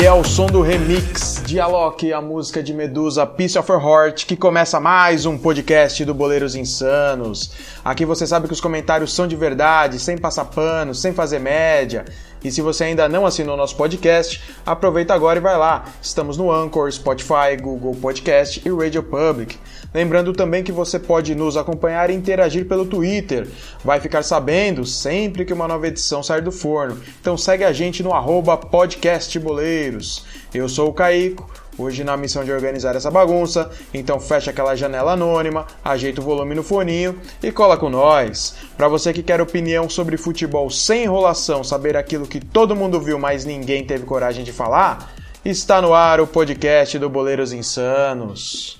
E é o som do remix de Alok, a música de Medusa, Piece of Her Heart, que começa mais um podcast do Boleiros Insanos. Aqui você sabe que os comentários são de verdade, sem passar pano, sem fazer média. E se você ainda não assinou nosso podcast, aproveita agora e vai lá. Estamos no Anchor, Spotify, Google Podcast e Radio Public. Lembrando também que você pode nos acompanhar e interagir pelo Twitter. Vai ficar sabendo sempre que uma nova edição sair do forno. Então segue a gente no arroba podcastboleiros. Eu sou o Caico, hoje na missão de organizar essa bagunça, então fecha aquela janela anônima, ajeita o volume no foninho e cola com nós. Para você que quer opinião sobre futebol sem enrolação, saber aquilo que todo mundo viu, mas ninguém teve coragem de falar, está no ar o podcast do Boleiros Insanos.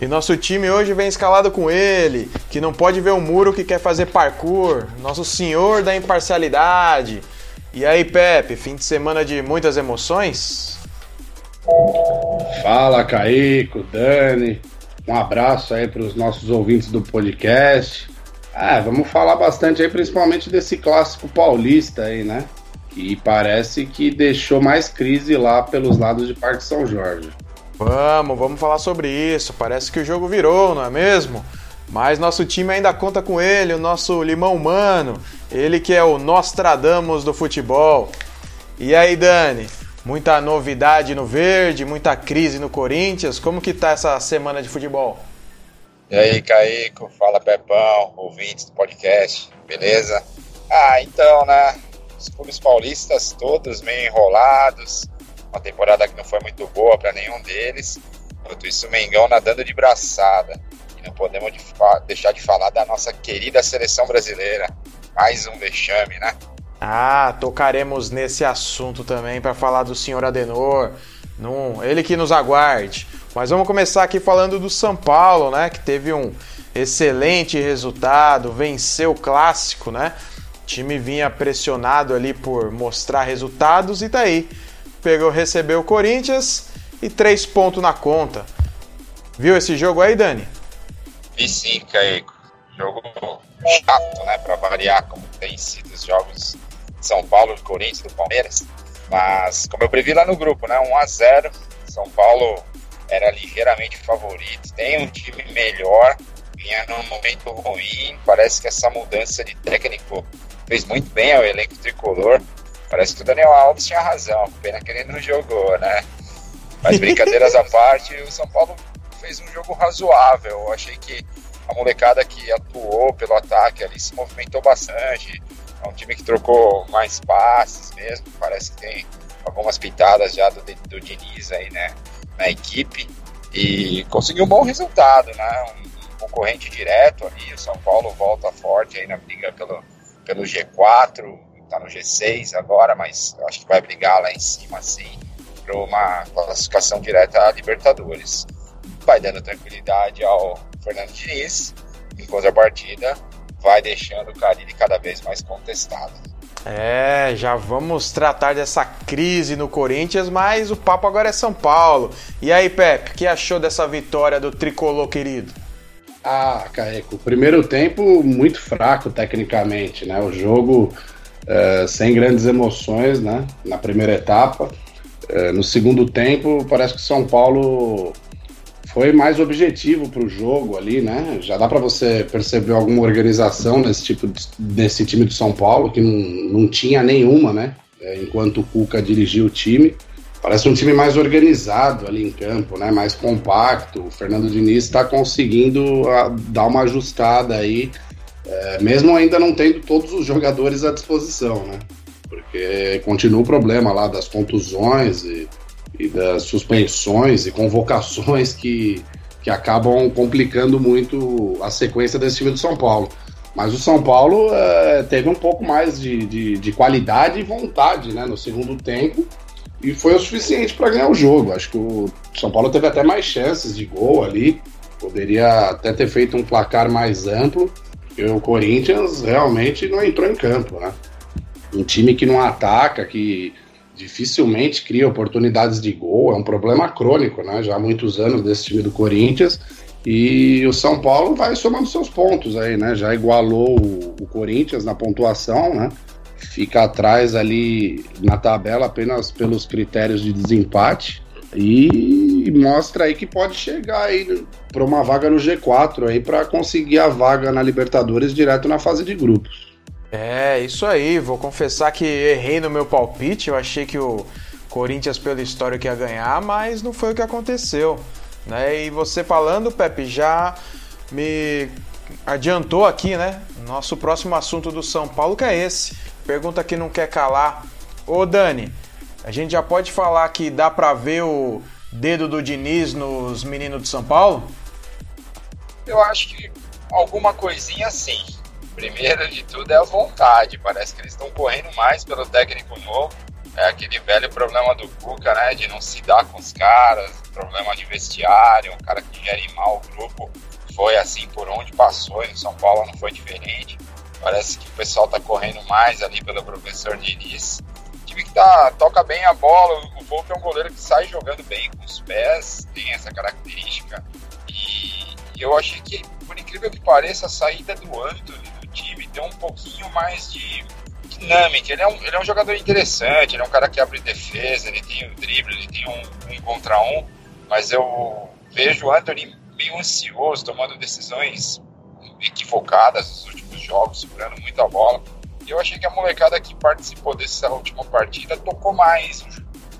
E nosso time hoje vem escalado com ele, que não pode ver um muro que quer fazer parkour, nosso senhor da imparcialidade. E aí, Pepe, fim de semana de muitas emoções? Fala, Caico, Dani. Um abraço aí para os nossos ouvintes do podcast. Ah, vamos falar bastante aí, principalmente desse clássico paulista aí, né? Que parece que deixou mais crise lá pelos lados de Parque São Jorge. Vamos, vamos falar sobre isso. Parece que o jogo virou, não é mesmo? Mas nosso time ainda conta com ele, o nosso limão humano. Ele que é o Nostradamus do futebol. E aí, Dani? Muita novidade no verde, muita crise no Corinthians. Como que tá essa semana de futebol? E aí, Caico, fala Pepão, ouvintes do podcast, beleza? Ah, então, né? Os clubes paulistas todos meio enrolados, uma temporada que não foi muito boa para nenhum deles. Enquanto isso, o Mengão nadando de braçada. E não podemos de deixar de falar da nossa querida seleção brasileira. Mais um vexame, né? Ah, tocaremos nesse assunto também para falar do senhor Adenor. Num, ele que nos aguarde. Mas vamos começar aqui falando do São Paulo, né? Que teve um excelente resultado, venceu o clássico, né? O time vinha pressionado ali por mostrar resultados e tá aí. Pegou, recebeu o Corinthians e três pontos na conta. Viu esse jogo aí, Dani? Vi sim, Caico. Jogo chato, né? Pra variar, como tem sido os jogos São Paulo, do Corinthians, do Palmeiras. Mas, como eu previ lá no grupo, né? 1 a 0 São Paulo era ligeiramente favorito. Tem um time melhor, vinha num momento ruim. Parece que essa mudança de técnico fez muito bem ao elenco tricolor. Parece que o Daniel Alves tinha razão. Pena que ele não jogou, né? Mas brincadeiras à parte, o São Paulo fez um jogo razoável. Eu achei que a molecada que atuou pelo ataque ali se movimentou bastante. É um time que trocou mais passes mesmo. Parece que tem algumas pitadas já do, do Diniz aí, né? Na equipe. E conseguiu um bom resultado, né? Um concorrente direto ali. O São Paulo volta forte aí na briga pelo, pelo G4. Tá no G6 agora, mas acho que vai brigar lá em cima, assim, para uma classificação direta à Libertadores. Vai dando tranquilidade ao Fernando Diniz, em contrapartida, vai deixando o Carille cada vez mais contestado. É, já vamos tratar dessa crise no Corinthians, mas o papo agora é São Paulo. E aí, Pepe, o que achou dessa vitória do tricolor querido? Ah, Caeco, primeiro tempo muito fraco tecnicamente, né? O jogo uh, sem grandes emoções, né? Na primeira etapa. Uh, no segundo tempo, parece que São Paulo foi mais objetivo para o jogo ali, né? Já dá para você perceber alguma organização nesse tipo de, time do São Paulo que não, não tinha nenhuma, né? É, enquanto o Cuca dirigia o time, parece um time mais organizado ali em campo, né? Mais compacto. O Fernando Diniz está conseguindo a, dar uma ajustada aí, é, mesmo ainda não tendo todos os jogadores à disposição, né? Porque continua o problema lá das contusões e e das suspensões e convocações que, que acabam complicando muito a sequência desse time do São Paulo. Mas o São Paulo é, teve um pouco mais de, de, de, qualidade e vontade né, no segundo tempo e foi o suficiente para ganhar o jogo. Acho que o São Paulo teve até mais chances de gol ali, poderia até ter feito um placar mais amplo, e o Corinthians realmente não entrou em campo, né? Um time que não ataca, que dificilmente cria oportunidades de gol, é um problema crônico, né? Já há muitos anos desse time do Corinthians. E o São Paulo vai somando seus pontos aí, né? Já igualou o, o Corinthians na pontuação, né? Fica atrás ali na tabela apenas pelos critérios de desempate. E mostra aí que pode chegar aí para uma vaga no G4 aí para conseguir a vaga na Libertadores direto na fase de grupos. É, isso aí. Vou confessar que errei no meu palpite. Eu achei que o Corinthians, pela história, que ia ganhar, mas não foi o que aconteceu. Né? E você falando, Pepe, já me adiantou aqui, né? Nosso próximo assunto do São Paulo que é esse. Pergunta que não quer calar. Ô Dani, a gente já pode falar que dá pra ver o dedo do Diniz nos meninos de São Paulo? Eu acho que alguma coisinha sim. Primeiro de tudo é a vontade. Parece que eles estão correndo mais pelo técnico novo. É aquele velho problema do Cuca, né? De não se dar com os caras, problema de vestiário, um cara que gere mal o grupo. Foi assim por onde passou, e no São Paulo não foi diferente. Parece que o pessoal tá correndo mais ali pelo professor Diniz. O time que tá, toca bem a bola, o Volpe é um goleiro que sai jogando bem com os pés, tem essa característica. E eu achei que, por incrível que pareça, a saída do time deu um pouquinho mais de dinâmica. Ele é, um, ele é um jogador interessante, ele é um cara que abre defesa, ele tem o drible, ele tem um, um contra um, mas eu vejo o Anthony meio ansioso, tomando decisões equivocadas nos últimos jogos, segurando muito a bola. E eu achei que a molecada que participou dessa última partida tocou mais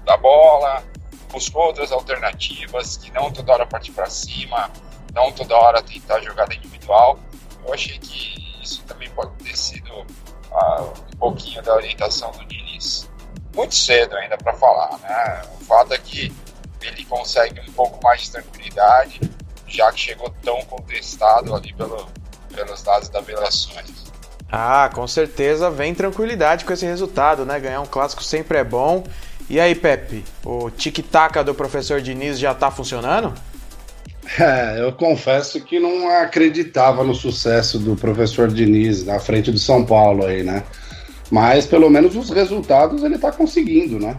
da bola, buscou outras alternativas, que não toda hora partir para cima, não toda hora tentar jogada individual. Eu achei que isso também pode ter sido uh, um pouquinho da orientação do Diniz. Muito cedo ainda para falar, né? O fato é que ele consegue um pouco mais de tranquilidade, já que chegou tão contestado ali pelo, pelos dados da Velações. Ah, com certeza vem tranquilidade com esse resultado, né? Ganhar um clássico sempre é bom. E aí, Pepe, o tic-tac do professor Diniz já tá funcionando? É, eu confesso que não acreditava no sucesso do professor Diniz na frente do São Paulo aí, né? Mas pelo menos os resultados ele tá conseguindo, né?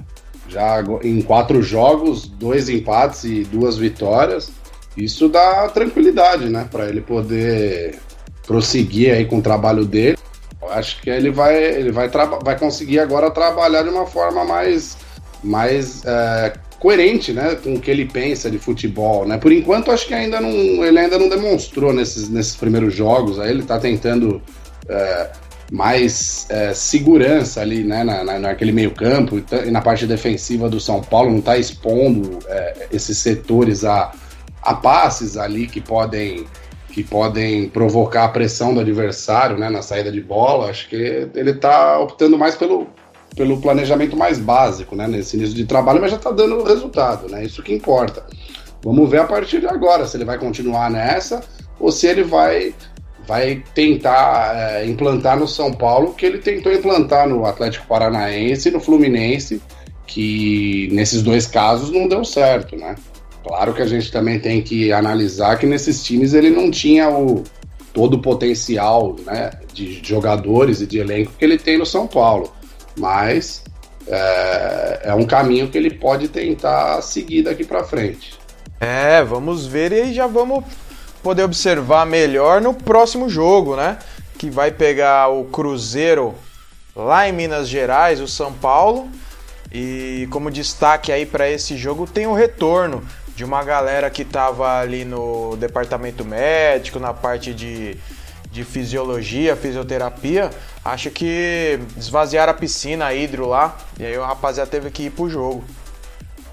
Já em quatro jogos, dois empates e duas vitórias. Isso dá tranquilidade, né? Para ele poder prosseguir aí com o trabalho dele. Eu acho que ele vai, ele vai, vai conseguir agora trabalhar de uma forma mais, mais é, coerente, né, com o que ele pensa de futebol, né? Por enquanto, acho que ainda não, ele ainda não demonstrou nesses, nesses primeiros jogos. Aí ele está tentando é, mais é, segurança ali, né, na, na, naquele meio campo e na parte defensiva do São Paulo, não está expondo é, esses setores a, a passes ali que podem que podem provocar a pressão do adversário né, na saída de bola. Acho que ele está optando mais pelo, pelo planejamento mais básico né, nesse início de trabalho, mas já está dando resultado, né? Isso que importa. Vamos ver a partir de agora se ele vai continuar nessa ou se ele vai, vai tentar é, implantar no São Paulo o que ele tentou implantar no Atlético Paranaense e no Fluminense, que nesses dois casos não deu certo, né? Claro que a gente também tem que analisar que nesses times ele não tinha o, todo o potencial né, de jogadores e de elenco que ele tem no São Paulo. Mas é, é um caminho que ele pode tentar seguir daqui para frente. É, vamos ver e já vamos poder observar melhor no próximo jogo, né? Que vai pegar o Cruzeiro lá em Minas Gerais, o São Paulo. E como destaque aí para esse jogo tem o retorno de uma galera que estava ali no departamento médico, na parte de, de fisiologia, fisioterapia. Acho que esvaziaram a piscina, a hidro lá, e aí o rapaziada teve que ir pro jogo.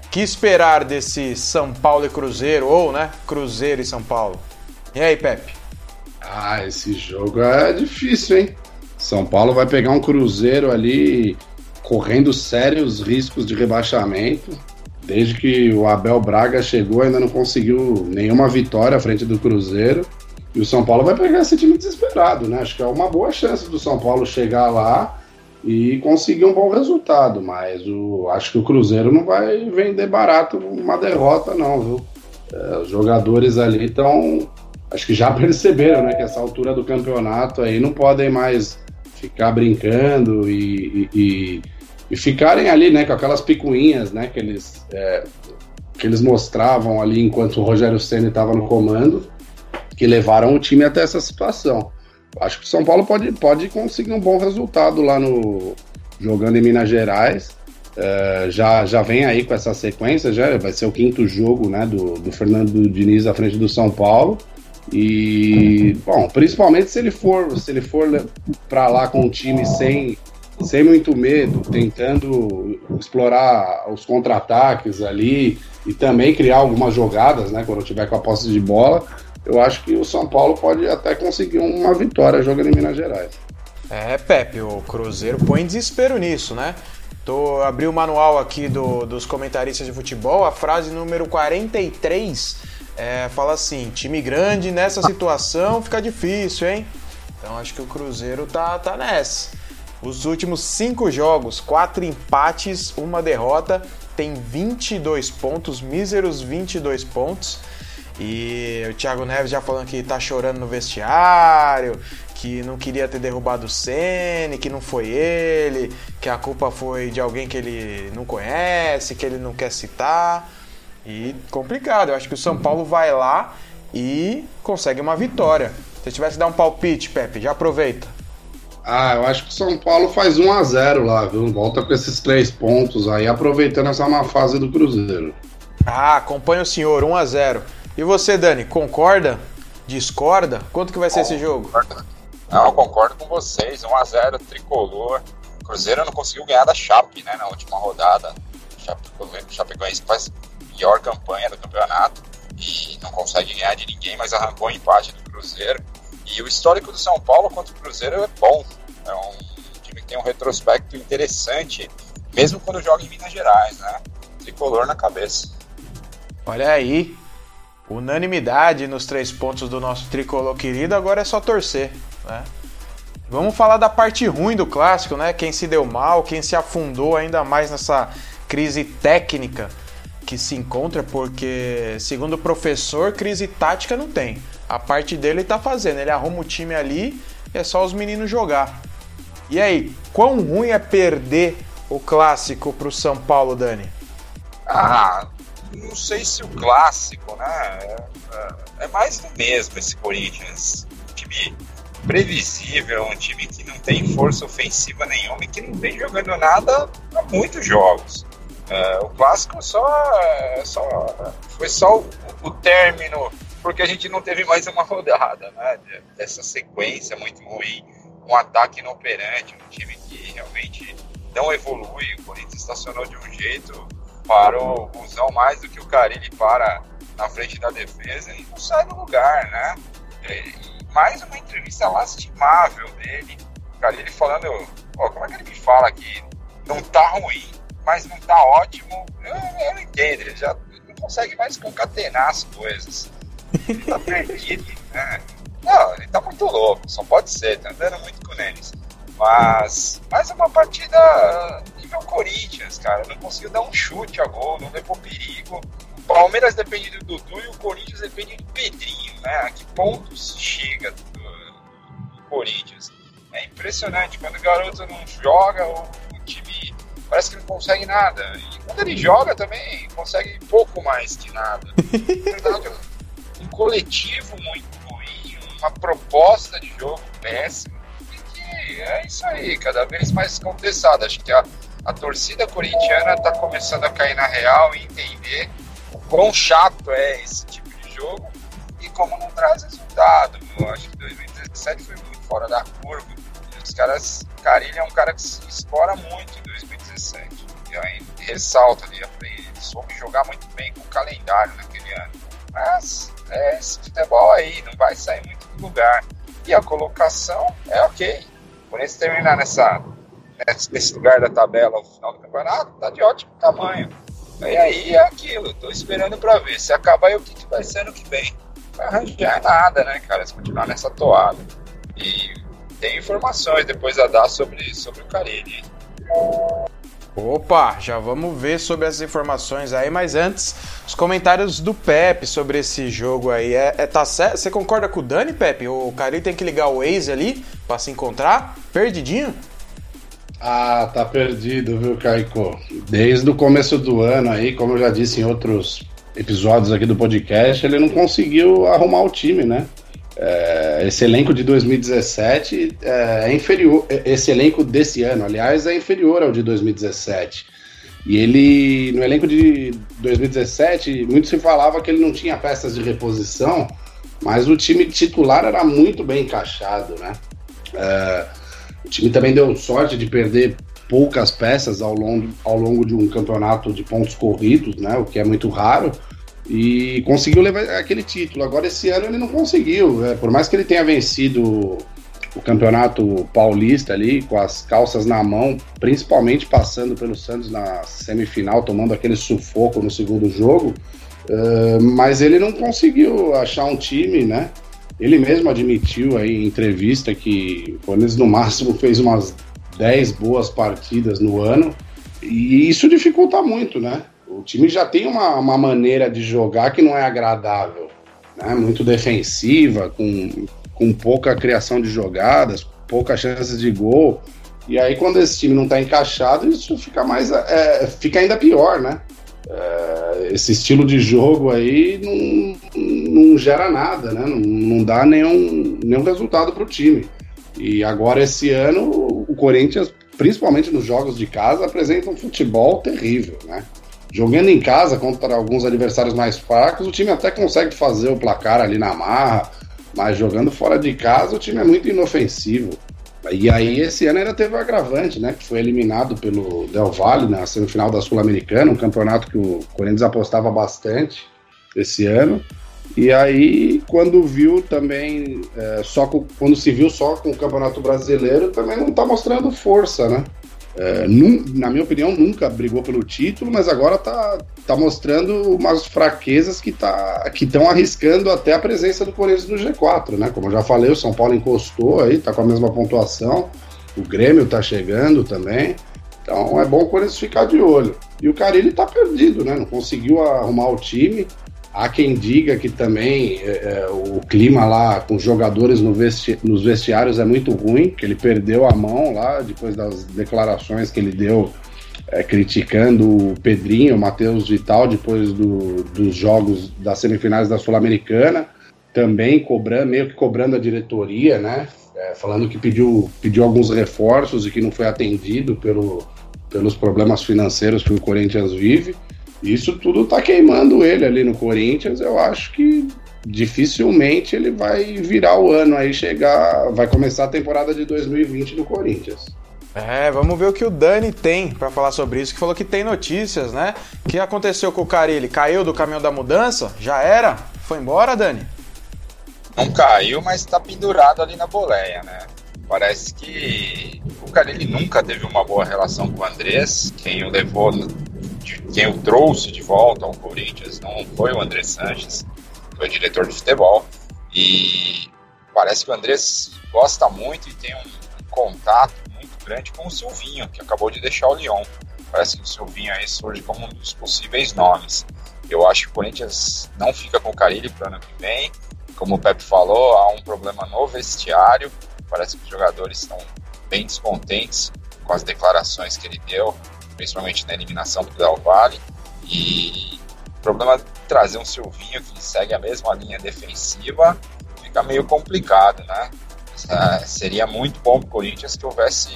Que esperar desse São Paulo e Cruzeiro, ou, né, Cruzeiro e São Paulo? E aí, Pepe? Ah, esse jogo é difícil, hein? São Paulo vai pegar um Cruzeiro ali correndo sérios riscos de rebaixamento. Desde que o Abel Braga chegou, ainda não conseguiu nenhuma vitória à frente do Cruzeiro. E o São Paulo vai pegar esse time desesperado, né? Acho que é uma boa chance do São Paulo chegar lá e conseguir um bom resultado. Mas o, acho que o Cruzeiro não vai vender barato uma derrota, não, viu? É, os jogadores ali estão. Acho que já perceberam, né? Que essa altura do campeonato aí não podem mais ficar brincando e, e, e, ficarem ali, né? Com aquelas picuinhas, né? Que eles, é, que eles mostravam ali enquanto o Rogério Senna estava no comando, que levaram o time até essa situação. Acho que o São Paulo pode, pode conseguir um bom resultado lá no jogando em Minas Gerais. Uh, já, já vem aí com essa sequência, já vai ser o quinto jogo né, do, do Fernando Diniz à frente do São Paulo. E, bom, principalmente se ele for, se ele for para lá com um time sem, sem muito medo, tentando explorar os contra-ataques ali e também criar algumas jogadas, né, quando tiver com a posse de bola, eu acho que o São Paulo pode até conseguir uma vitória jogando em Minas Gerais. É, Pepe, o Cruzeiro põe desespero nisso, né? Tô, abri o manual aqui do, dos comentaristas de futebol, a frase número 43 é, fala assim: time grande nessa situação fica difícil, hein? Então acho que o Cruzeiro tá, tá nessa. Os últimos cinco jogos, quatro empates, uma derrota, tem 22 pontos, míseros 22 pontos. E o Thiago Neves já falando que tá chorando no vestiário, que não queria ter derrubado o Sene, que não foi ele, que a culpa foi de alguém que ele não conhece, que ele não quer citar. E complicado, eu acho que o São Paulo vai lá e consegue uma vitória. Se tivesse dar um palpite, Pepe, já aproveita. Ah, eu acho que o São Paulo faz 1 a 0 lá, viu? Volta com esses três pontos aí, aproveitando essa má fase do Cruzeiro. Ah, acompanha o senhor, 1 a 0 E você, Dani, concorda? Discorda? Quanto que vai ser esse jogo? Não, eu concordo com vocês. 1 a 0 tricolor. Cruzeiro não conseguiu ganhar da Chape, né, na última rodada. O Chapecoense faz pior campanha do campeonato e não consegue ganhar de ninguém, mas arrancou o empate do Cruzeiro. E o histórico do São Paulo contra o Cruzeiro é bom. É um time que tem um retrospecto interessante, mesmo quando joga em Minas Gerais, né? Tricolor na cabeça. Olha aí, unanimidade nos três pontos do nosso tricolor querido, agora é só torcer, né? Vamos falar da parte ruim do clássico, né? Quem se deu mal, quem se afundou ainda mais nessa crise técnica que se encontra, porque, segundo o professor, crise tática não tem. A parte dele tá fazendo, ele arruma o time ali e é só os meninos jogar. E aí, quão ruim é perder o clássico pro São Paulo, Dani? Ah, não sei se o clássico, né? É, é mais do mesmo esse Corinthians. Um time previsível, um time que não tem força ofensiva nenhuma e que não vem jogando nada há muitos jogos. Uh, o clássico só, só foi só o, o, término, porque a gente não teve mais uma rodada né, dessa sequência muito ruim, um ataque inoperante, um time que realmente não evolui. O Corinthians estacionou de um jeito, parou o busão mais do que o Carilli para na frente da defesa e não sai do lugar, né? E mais uma entrevista lastimável dele, o Carilli falando, como é que ele me fala que não tá ruim? mas não tá ótimo. Eu, eu não entendo, ele já não consegue mais concatenar as coisas. Ele tá perdido, né? Não, ele tá muito louco, só pode ser, tá andando muito com o Nenes. Mas, mais uma partida nível Corinthians, cara. Não conseguiu dar um chute a gol, não levou perigo. O Palmeiras depende do Dudu e o Corinthians depende do Pedrinho, né? A que pontos chega do, do Corinthians? É impressionante. Quando o garoto não joga, o, o time parece que não consegue nada. E quando ele joga também, consegue pouco mais que nada. verdade, um coletivo muito ruim, uma proposta de jogo péssima. E que é isso aí, cada vez mais contestado. Acho que a, a torcida corintiana está começando a cair na real e entender o quão chato é esse tipo de jogo e como não traz resultado. Eu acho que 2017 foi muito fora da curva. Os caras, Carilho é um cara que se explora muito em 2017. E aí ressalta ali, ele soube jogar muito bem com o calendário naquele ano. Mas é esse futebol aí, não vai sair muito do lugar. E a colocação é ok. Por isso terminar nessa, nesse lugar da tabela ao final do campeonato, tá de ótimo tamanho. E aí é aquilo, tô esperando para ver. Se acabar o que, que vai ser ano que vem. Vai arranjar nada, né, cara? Se continuar nessa toada. E tem informações depois a dar sobre, sobre o Carilli. Opa, já vamos ver sobre essas informações aí, mas antes, os comentários do Pepe sobre esse jogo aí. É, é tá certo? Você concorda com o Dani, Pepe? O Carilli tem que ligar o Waze ali para se encontrar? Perdidinho? Ah, tá perdido, viu, Caico? Desde o começo do ano aí, como eu já disse em outros episódios aqui do podcast, ele não conseguiu arrumar o time, né? É, esse elenco de 2017 é, é inferior. Esse elenco desse ano, aliás, é inferior ao de 2017. E ele, no elenco de 2017, muito se falava que ele não tinha peças de reposição, mas o time titular era muito bem encaixado, né? É, o time também deu sorte de perder poucas peças ao longo, ao longo de um campeonato de pontos corridos, né? O que é muito raro e conseguiu levar aquele título. Agora, esse ano ele não conseguiu. É, por mais que ele tenha vencido o campeonato paulista ali, com as calças na mão, principalmente passando pelo Santos na semifinal, tomando aquele sufoco no segundo jogo, uh, mas ele não conseguiu achar um time, né? Ele mesmo admitiu aí em entrevista que o Corinthians no máximo fez umas 10 boas partidas no ano, e isso dificulta muito, né? O time já tem uma, uma maneira de jogar que não é agradável, né? muito defensiva, com, com pouca criação de jogadas, poucas chances de gol. E aí, quando esse time não está encaixado, isso fica mais. É, fica ainda pior, né? É, esse estilo de jogo aí não, não gera nada, né? Não, não dá nenhum, nenhum resultado para o time. E agora, esse ano, o Corinthians, principalmente nos jogos de casa, apresenta um futebol terrível, né? Jogando em casa contra alguns adversários mais fracos, o time até consegue fazer o placar ali na marra, mas jogando fora de casa, o time é muito inofensivo. E aí, esse ano ainda teve o agravante, né? Que foi eliminado pelo Del Valle na semifinal da Sul-Americana, um campeonato que o Corinthians apostava bastante esse ano. E aí, quando viu também, é, só com, quando se viu só com o Campeonato Brasileiro, também não tá mostrando força, né? É, num, na minha opinião, nunca brigou pelo título, mas agora tá, tá mostrando umas fraquezas que tá, estão arriscando até a presença do Corinthians no G4, né? Como eu já falei, o São Paulo encostou aí, tá com a mesma pontuação, o Grêmio tá chegando também. Então é bom o Corinthians ficar de olho. E o Carilli tá perdido, né? Não conseguiu arrumar o time. Há quem diga que também é, é, o clima lá com os jogadores no vesti nos vestiários é muito ruim, que ele perdeu a mão lá depois das declarações que ele deu é, criticando o Pedrinho, o Matheus Vital, depois do, dos jogos das semifinais da Sul-Americana, também cobrando, meio que cobrando a diretoria, né? É, falando que pediu, pediu alguns reforços e que não foi atendido pelo, pelos problemas financeiros que o Corinthians vive. Isso tudo tá queimando ele ali no Corinthians. Eu acho que dificilmente ele vai virar o ano aí, chegar. Vai começar a temporada de 2020 no Corinthians. É, vamos ver o que o Dani tem para falar sobre isso, que falou que tem notícias, né? O que aconteceu com o Carilli? Caiu do caminhão da mudança? Já era? Foi embora, Dani? Não caiu, mas tá pendurado ali na boleia, né? Parece que o Carilli nunca teve uma boa relação com o Andrés, quem o levou quem o trouxe de volta ao Corinthians não foi o André Sanches, foi o diretor de futebol. E parece que o André gosta muito e tem um contato muito grande com o Silvinho, que acabou de deixar o Lyon. Parece que o Silvinho aí surge como um dos possíveis nomes. Eu acho que o Corinthians não fica com o Carilli para o ano que vem. Como o Pepe falou, há um problema no vestiário. Parece que os jogadores estão bem descontentes com as declarações que ele deu principalmente na eliminação do Del Valle. E o problema de trazer um Silvinho que segue a mesma linha defensiva fica meio complicado, né? Uh, seria muito bom para o Corinthians que houvesse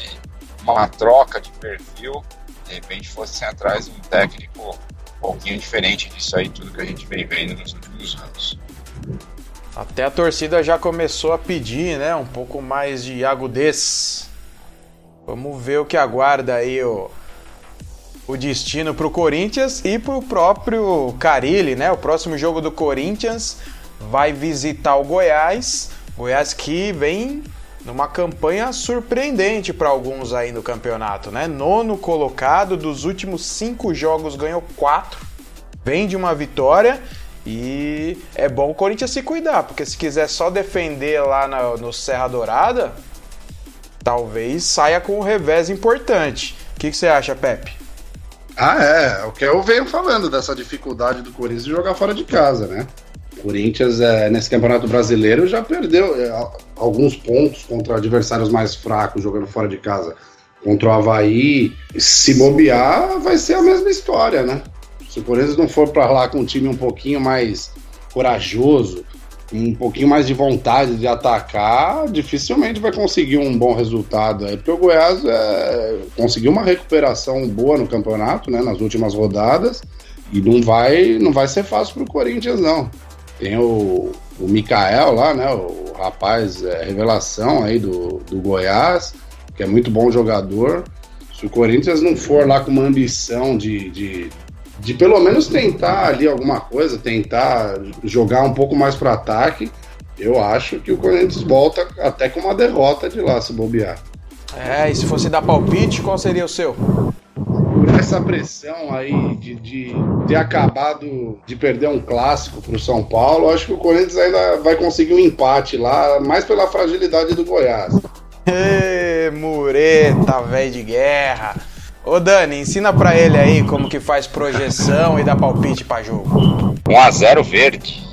uma troca de perfil, de repente fosse atrás um técnico um pouquinho diferente disso aí, tudo que a gente vem vendo nos últimos anos. Até a torcida já começou a pedir, né? Um pouco mais de agudez. Vamos ver o que aguarda aí o o destino para o Corinthians e para o próprio Carilli, né? O próximo jogo do Corinthians vai visitar o Goiás. Goiás que vem numa campanha surpreendente para alguns aí no campeonato, né? Nono colocado dos últimos cinco jogos ganhou quatro, vem de uma vitória e é bom o Corinthians se cuidar, porque se quiser só defender lá no, no Serra Dourada, talvez saia com um revés importante. O que, que você acha, Pepe? Ah, é. O que eu venho falando dessa dificuldade do Corinthians de jogar fora de casa, né? O Corinthians, é, nesse Campeonato Brasileiro, já perdeu é, alguns pontos contra adversários mais fracos jogando fora de casa. Contra o Havaí, se bobear, vai ser a mesma história, né? Se o Corinthians não for para lá com um time um pouquinho mais corajoso, um pouquinho mais de vontade de atacar, dificilmente vai conseguir um bom resultado aí, porque o Goiás é, conseguiu uma recuperação boa no campeonato, né, nas últimas rodadas, e não vai, não vai ser fácil para o Corinthians, não. Tem o, o Mikael lá, né, o rapaz é, revelação aí do, do Goiás, que é muito bom jogador. Se o Corinthians não for lá com uma ambição de, de de pelo menos tentar ali alguma coisa, tentar jogar um pouco mais para ataque, eu acho que o Corinthians volta até com uma derrota de lá, se bobear. É, e se fosse dar palpite, qual seria o seu? Por essa pressão aí de, de ter acabado de perder um clássico para o São Paulo, acho que o Corinthians ainda vai conseguir um empate lá, mais pela fragilidade do Goiás. Ê, mureta, velho de guerra. Ô Dani, ensina pra ele aí como que faz projeção e dá palpite pra jogo. 1x0 verde.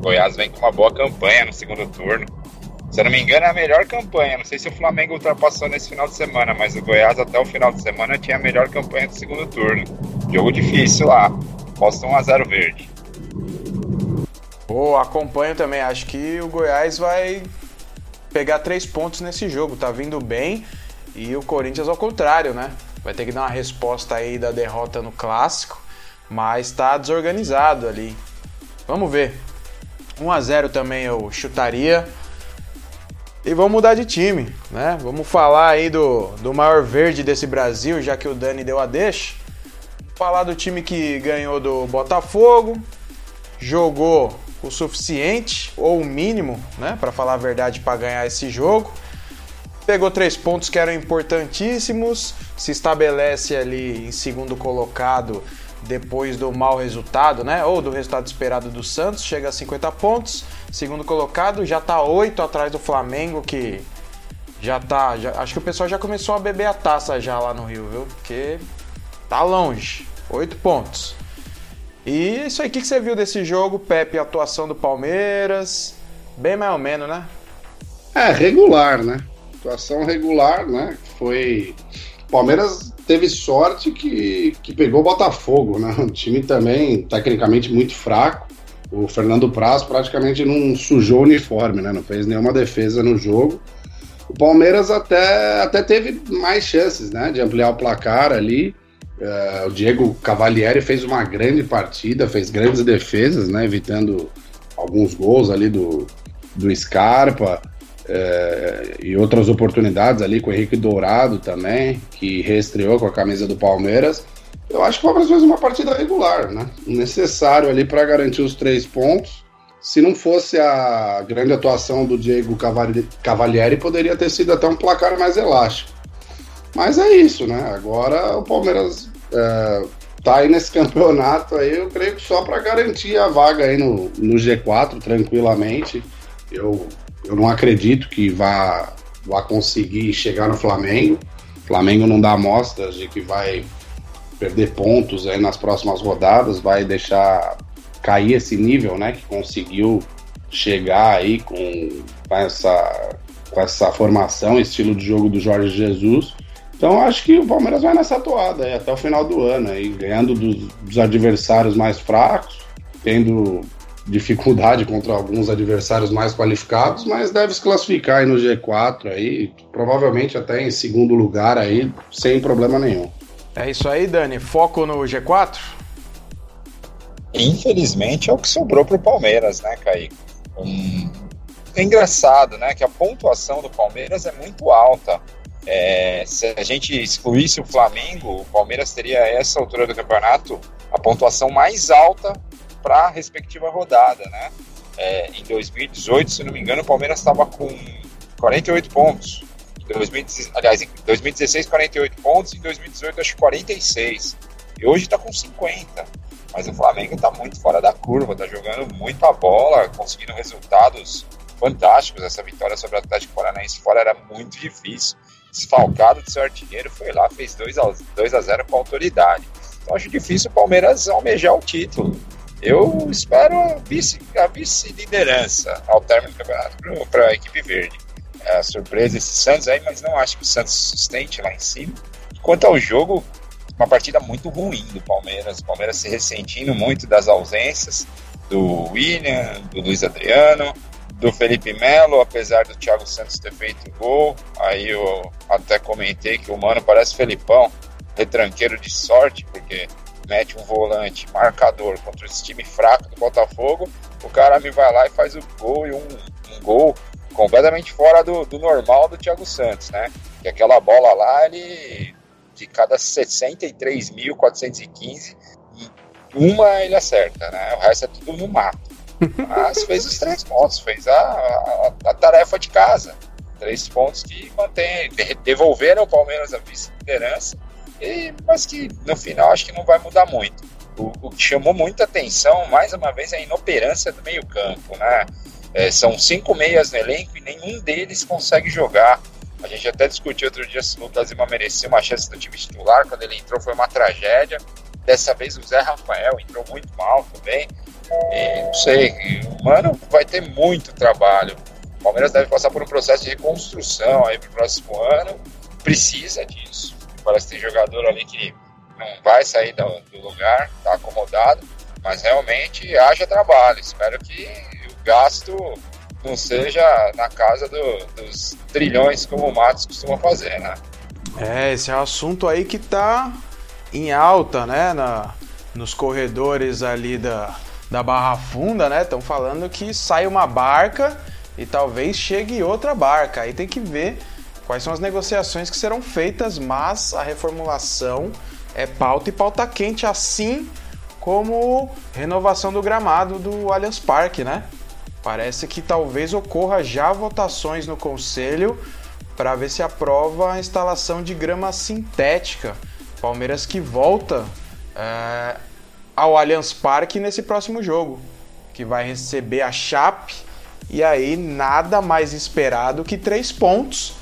Goiás vem com uma boa campanha no segundo turno. Se eu não me engano, é a melhor campanha. Não sei se o Flamengo ultrapassou nesse final de semana, mas o Goiás até o final de semana tinha a melhor campanha do segundo turno. Jogo difícil lá. Posta 1x0 verde. Pô, acompanho também. Acho que o Goiás vai pegar três pontos nesse jogo. Tá vindo bem. E o Corinthians ao contrário, né? Vai ter que dar uma resposta aí da derrota no clássico, mas está desorganizado ali. Vamos ver. 1 a 0 também eu chutaria. E vamos mudar de time, né? Vamos falar aí do, do maior verde desse Brasil, já que o Dani deu a deixa. Falar do time que ganhou do Botafogo, jogou o suficiente ou o mínimo, né, para falar a verdade, para ganhar esse jogo Pegou três pontos que eram importantíssimos, se estabelece ali em segundo colocado depois do mau resultado, né? Ou do resultado esperado do Santos, chega a 50 pontos. Segundo colocado, já tá 8 atrás do Flamengo, que já tá. Já, acho que o pessoal já começou a beber a taça já lá no Rio, viu? Porque tá longe. 8 pontos. E isso aí, o que, que você viu desse jogo, Pepe? Atuação do Palmeiras. Bem mais ou menos, né? É, regular, né? Situação regular, né? Foi. Palmeiras teve sorte que, que pegou o Botafogo, né? Um time também tecnicamente muito fraco. O Fernando Praz praticamente não sujou o uniforme, né? Não fez nenhuma defesa no jogo. O Palmeiras até, até teve mais chances, né? De ampliar o placar ali. Uh, o Diego Cavalieri fez uma grande partida, fez grandes defesas, né? Evitando alguns gols ali do, do Scarpa é, e outras oportunidades ali com o Henrique Dourado também, que reestreou com a camisa do Palmeiras. Eu acho que o Palmeiras fez uma partida regular, né? Necessário ali para garantir os três pontos. Se não fosse a grande atuação do Diego Cavalieri, poderia ter sido até um placar mais elástico. Mas é isso, né? Agora o Palmeiras é, tá aí nesse campeonato aí, eu creio que só para garantir a vaga aí no, no G4 tranquilamente. Eu eu não acredito que vá, vá conseguir chegar no Flamengo. O Flamengo não dá amostras de que vai perder pontos aí nas próximas rodadas, vai deixar cair esse nível, né? Que conseguiu chegar aí com, com essa, com essa formação, estilo de jogo do Jorge Jesus. Então acho que o Palmeiras vai nessa toada aí, até o final do ano, aí, ganhando dos, dos adversários mais fracos, tendo dificuldade contra alguns adversários mais qualificados, mas deve se classificar aí no G4 aí, provavelmente até em segundo lugar aí, sem problema nenhum. É isso aí, Dani. Foco no G4? Infelizmente é o que sobrou para o Palmeiras, né, Kaique? Um... É engraçado, né, que a pontuação do Palmeiras é muito alta. É, se a gente excluísse o Flamengo, o Palmeiras teria essa altura do campeonato a pontuação mais alta para a respectiva rodada, né? É, em 2018, se não me engano, o Palmeiras estava com 48 pontos. Em 2016, aliás, em 2016, 48 pontos, em 2018, acho que 46. E hoje está com 50. Mas o Flamengo está muito fora da curva, está jogando muito a bola, conseguindo resultados fantásticos. Essa vitória sobre o Atlético Paranaense fora era muito difícil. desfalcado de seu artilheiro, foi lá, fez 2 a, 2 a 0 com autoridade. Então acho difícil o Palmeiras almejar o título. Eu espero a vice-liderança vice ao término do campeonato para a equipe verde. É a surpresa esse Santos aí, mas não acho que o Santos sustente lá em cima. Quanto ao jogo, uma partida muito ruim do Palmeiras. O Palmeiras se ressentindo muito das ausências do William, do Luiz Adriano, do Felipe Melo, apesar do Thiago Santos ter feito gol. Aí eu até comentei que o Mano parece Felipão, retranqueiro de sorte, porque mete um volante marcador contra esse time fraco do Botafogo. O cara me vai lá e faz o gol e um, um gol completamente fora do, do normal do Thiago Santos, né? Que aquela bola lá, ele de cada 63.415, uma ele acerta, né? O resto é tudo no mato. Mas fez os três pontos, fez a, a, a tarefa de casa. Três pontos que mantém, devolveram o Palmeiras a vice-liderança, mas que no final acho que não vai mudar muito. O, o, que chamou muita atenção, mais uma vez, é a inoperância do meio-campo, né? É, são cinco meias no elenco e nenhum deles consegue jogar. A gente até discutiu outro dia se o Lucas Lima merecia uma chance do time titular. Quando ele entrou foi uma tragédia. Dessa vez o Zé Rafael entrou muito mal também. E, não sei, o Mano vai ter muito trabalho. O Palmeiras deve passar por um processo de reconstrução aí pro próximo ano. Precisa disso. Parece que tem jogador ali que não vai sair do, do lugar, tá acomodado. Mas realmente haja trabalho. Espero que o gasto não seja na casa do, dos trilhões como o Matos costuma fazer, né? É, esse é um assunto aí que tá em alta, né? Na, nos corredores ali da, da Barra Funda, né? Estão falando que sai uma barca e talvez chegue outra barca. Aí tem que ver quais são as negociações que serão feitas, mas a reformulação é pauta e pauta quente, assim como renovação do gramado do Allianz Parque, né? Parece que talvez ocorra já votações no conselho para ver se aprova a instalação de grama sintética. Palmeiras que volta é, ao Allianz Parque nesse próximo jogo, que vai receber a Chape e aí nada mais esperado que três pontos.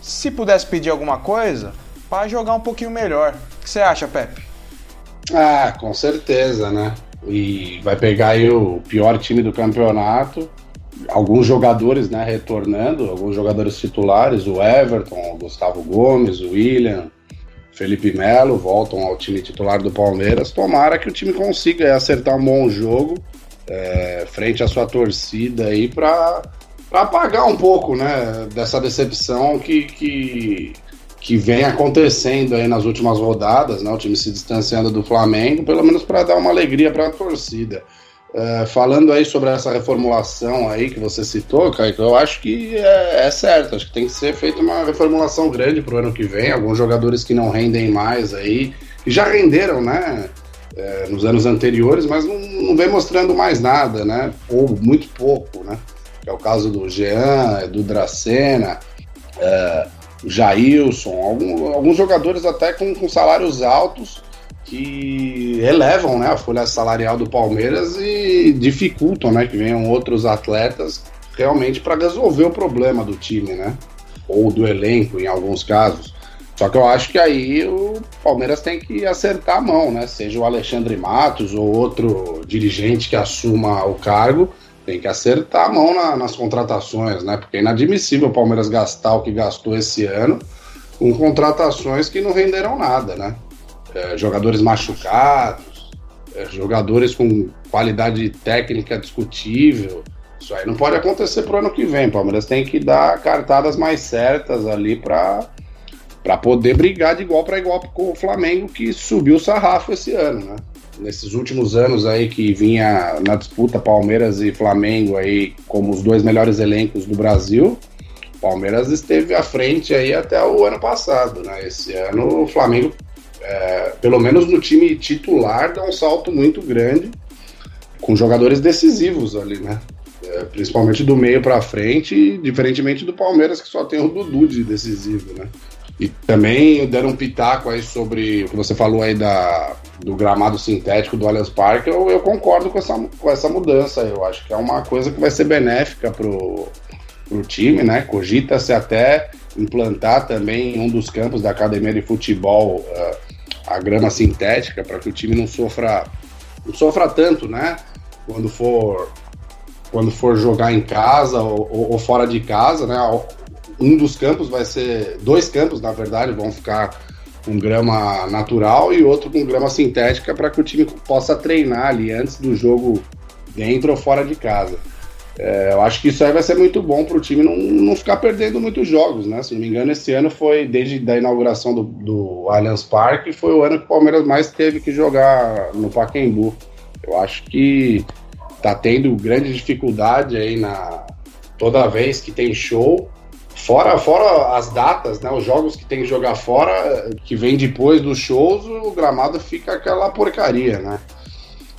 Se pudesse pedir alguma coisa, para jogar um pouquinho melhor. O que você acha, Pepe? Ah, com certeza, né? e vai pegar aí o pior time do campeonato. Alguns jogadores, né, retornando, alguns jogadores titulares, o Everton, o Gustavo Gomes, o William, Felipe Melo voltam ao time titular do Palmeiras. Tomara que o time consiga acertar um bom jogo é, frente à sua torcida aí para apagar um pouco, né, dessa decepção que, que que vem acontecendo aí nas últimas rodadas, né? O time se distanciando do Flamengo, pelo menos para dar uma alegria para a torcida. Uh, falando aí sobre essa reformulação aí que você citou, Kaique, eu acho que é, é certo, acho que tem que ser feita uma reformulação grande para o ano que vem, alguns jogadores que não rendem mais aí, que já renderam, né, é, nos anos anteriores, mas não, não vem mostrando mais nada, né, ou muito pouco, né, é o caso do Jean, do Dracena, é, Jailson, algum, alguns jogadores até com, com, salários altos que elevam né, a folha salarial do Palmeiras e dificultam né, que venham outros atletas realmente para resolver o problema do time, né? Ou do elenco em alguns casos. Só que eu acho que aí o Palmeiras tem que acertar a mão, né? Seja o Alexandre Matos ou outro dirigente que assuma o cargo tem que acertar a mão na, nas contratações, né? Porque é inadmissível o Palmeiras gastar o que gastou esse ano com contratações que não renderam nada, né? É, jogadores machucados, é, jogadores com qualidade técnica discutível. Isso aí não pode acontecer pro ano que vem. O Palmeiras tem que dar cartadas mais certas ali para para poder brigar de igual para igual com o Flamengo que subiu o sarrafo esse ano, né? Nesses últimos anos aí que vinha na disputa Palmeiras e Flamengo aí como os dois melhores elencos do Brasil, Palmeiras esteve à frente aí até o ano passado, né? Esse ano o Flamengo, é, pelo menos no time titular, dá um salto muito grande com jogadores decisivos ali, né? É, principalmente do meio para frente, diferentemente do Palmeiras que só tem o Dudu de decisivo, né? E também deram um pitaco aí sobre o que você falou aí da, do gramado sintético do Allianz Parque. Eu, eu concordo com essa, com essa mudança. Eu acho que é uma coisa que vai ser benéfica pro, o time, né? Cogita-se até implantar também em um dos campos da academia de futebol uh, a grama sintética para que o time não sofra não sofra tanto, né? Quando for quando for jogar em casa ou, ou, ou fora de casa, né? Um dos campos vai ser dois campos, na verdade, vão ficar com grama natural e outro com grama sintética para que o time possa treinar ali antes do jogo dentro ou fora de casa. É, eu acho que isso aí vai ser muito bom para o time não, não ficar perdendo muitos jogos, né? Se não me engano, esse ano foi, desde a inauguração do, do Allianz Parque, foi o ano que o Palmeiras mais teve que jogar no Pacaembu. Eu acho que tá tendo grande dificuldade aí na toda vez que tem show. Fora, fora as datas, né? Os jogos que tem que jogar fora, que vem depois dos shows, o gramado fica aquela porcaria, né?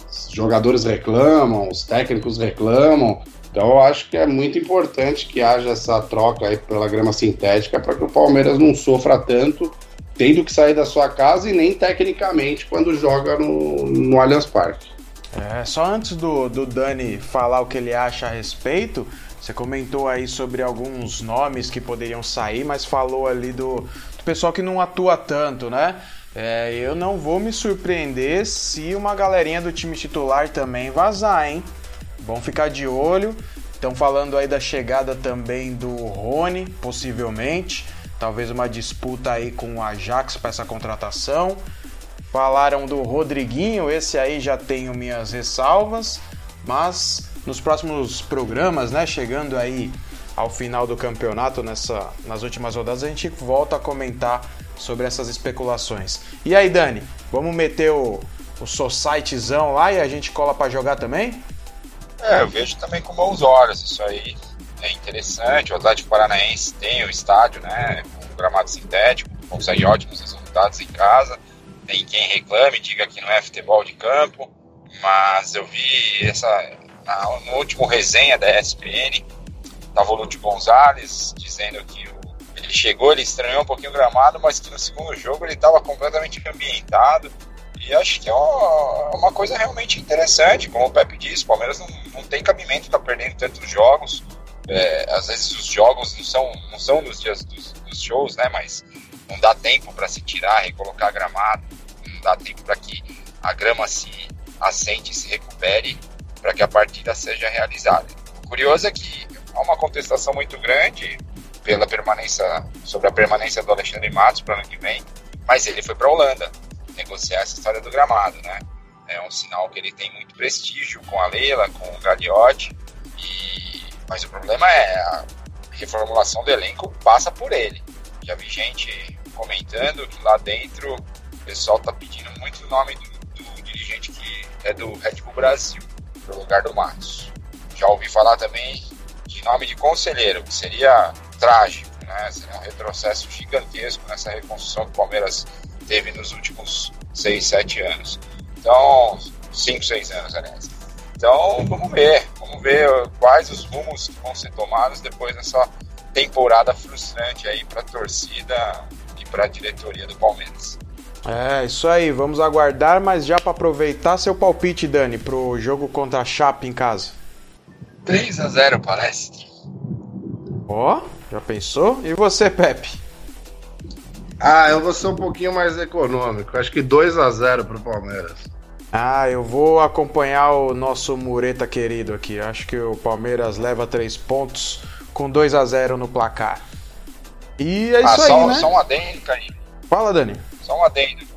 Os jogadores reclamam, os técnicos reclamam. Então eu acho que é muito importante que haja essa troca aí pela grama sintética para que o Palmeiras não sofra tanto tendo que sair da sua casa e nem tecnicamente quando joga no, no Allianz Parque. É, só antes do, do Dani falar o que ele acha a respeito, você comentou aí sobre alguns nomes que poderiam sair, mas falou ali do, do pessoal que não atua tanto, né? É, eu não vou me surpreender se uma galerinha do time titular também vazar, hein? Vamos ficar de olho. Estão falando aí da chegada também do Rony, possivelmente. Talvez uma disputa aí com o Ajax para essa contratação. Falaram do Rodriguinho, esse aí já tenho minhas ressalvas, mas nos próximos programas, né, chegando aí ao final do campeonato, nessa, nas últimas rodadas, a gente volta a comentar sobre essas especulações. E aí, Dani, vamos meter o, o Societezão lá e a gente cola para jogar também? É, eu vejo também com bons olhos. Isso aí é interessante. O Atlético Paranaense tem o estádio, né? Com gramado sintético, consegue ótimos resultados em casa. Tem quem reclame, diga que não é futebol de campo. Mas eu vi essa. No último resenha da ESPN, tava o Lúcio Gonzalez dizendo que o, ele chegou, ele estranhou um pouquinho o gramado, mas que no segundo jogo ele estava completamente ambientado e acho que é uma, uma, coisa realmente interessante, como o Pepe disse, o Palmeiras não, não tem cabimento estar tá perdendo tantos jogos. É, às vezes os jogos não são, não são nos dias dos, dos shows, né? Mas não dá tempo para se tirar, recolocar gramado, não dá tempo para que a grama se assente, se recupere, para que a partida seja realizada. O curioso é que há uma contestação muito grande pela permanência sobre a permanência do Alexandre Matos para o ano que vem, mas ele foi para a Holanda negociar essa história do gramado, né? É um sinal que ele tem muito prestígio com a Leila, com o Gagliotti, e... mas o problema é a reformulação do elenco passa por ele. Já vi gente comentando que lá dentro o pessoal tá pedindo muito o nome do, do dirigente que é do Red Bull Brasil, no lugar do Matos. Já ouvi falar também de nome de conselheiro, que seria trágico, né? Seria um retrocesso gigantesco nessa reconstrução que o Palmeiras teve nos últimos 6, 7 anos. Então, 5, 6 anos, aliás. Então, vamos ver, vamos ver quais os rumos que vão ser tomados depois dessa temporada frustrante aí para a torcida e para a diretoria do Palmeiras. É, isso aí, vamos aguardar, mas já para aproveitar seu palpite, Dani, pro jogo contra a Chape em casa. 3 a 0 parece. Ó, oh, já pensou? E você, Pepe? Ah, eu vou ser um pouquinho mais econômico. Acho que 2 a 0 pro Palmeiras. Ah, eu vou acompanhar o nosso Mureta querido aqui. Acho que o Palmeiras leva 3 pontos com 2 a 0 no placar. E é isso ah, só, aí, né? Só um adendo, Caio. Fala, Dani. Só um adendo.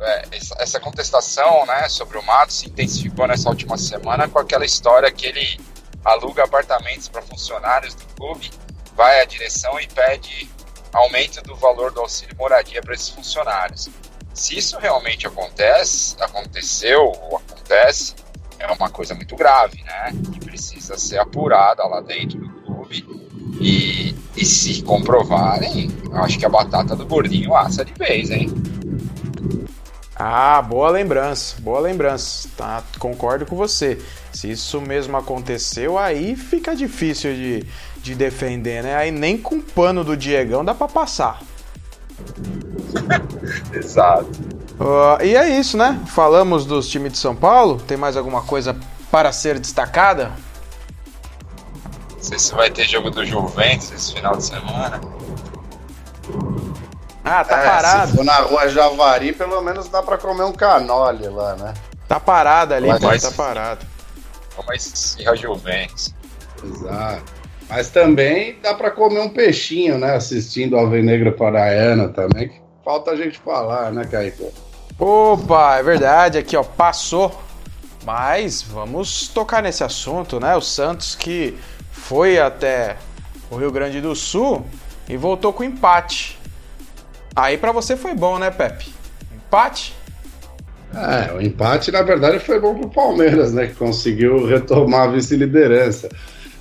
É, essa contestação né, sobre o Matos se intensificou nessa última semana com aquela história que ele aluga apartamentos para funcionários do clube, vai à direção e pede aumento do valor do auxílio moradia para esses funcionários. Se isso realmente acontece, aconteceu ou acontece, é uma coisa muito grave, né? Que precisa ser apurada lá dentro do clube. E, e se comprovarem, acho que a batata do gordinho assa de vez, hein? Ah, boa lembrança, boa lembrança. Tá, concordo com você. Se isso mesmo aconteceu, aí fica difícil de, de defender, né? Aí nem com o pano do Diegão dá para passar. Exato. Uh, e é isso, né? Falamos dos times de São Paulo. Tem mais alguma coisa para ser destacada? Não sei se vai ter jogo do Juventus esse final de semana. Ah, tá É, parado. Se for na rua Javari, pelo menos dá pra comer um canole lá, né? Tá parado ali, Mas- pô, mas- tá parado. Vamos ir ao Juventus. Exato. Mas também dá pra comer um peixinho, né? Assistindo ao Alvinegro Paraiana também. que Falta a gente falar, né, Caíto? Opa, é verdade, aqui ó, passou. Mas vamos tocar nesse assunto, né? O Santos que foi até o Rio Grande do Sul e voltou com empate. Aí pra você foi bom, né, Pepe? Empate? É, o empate, na verdade, foi bom pro Palmeiras, né? Que conseguiu retomar a vice-liderança.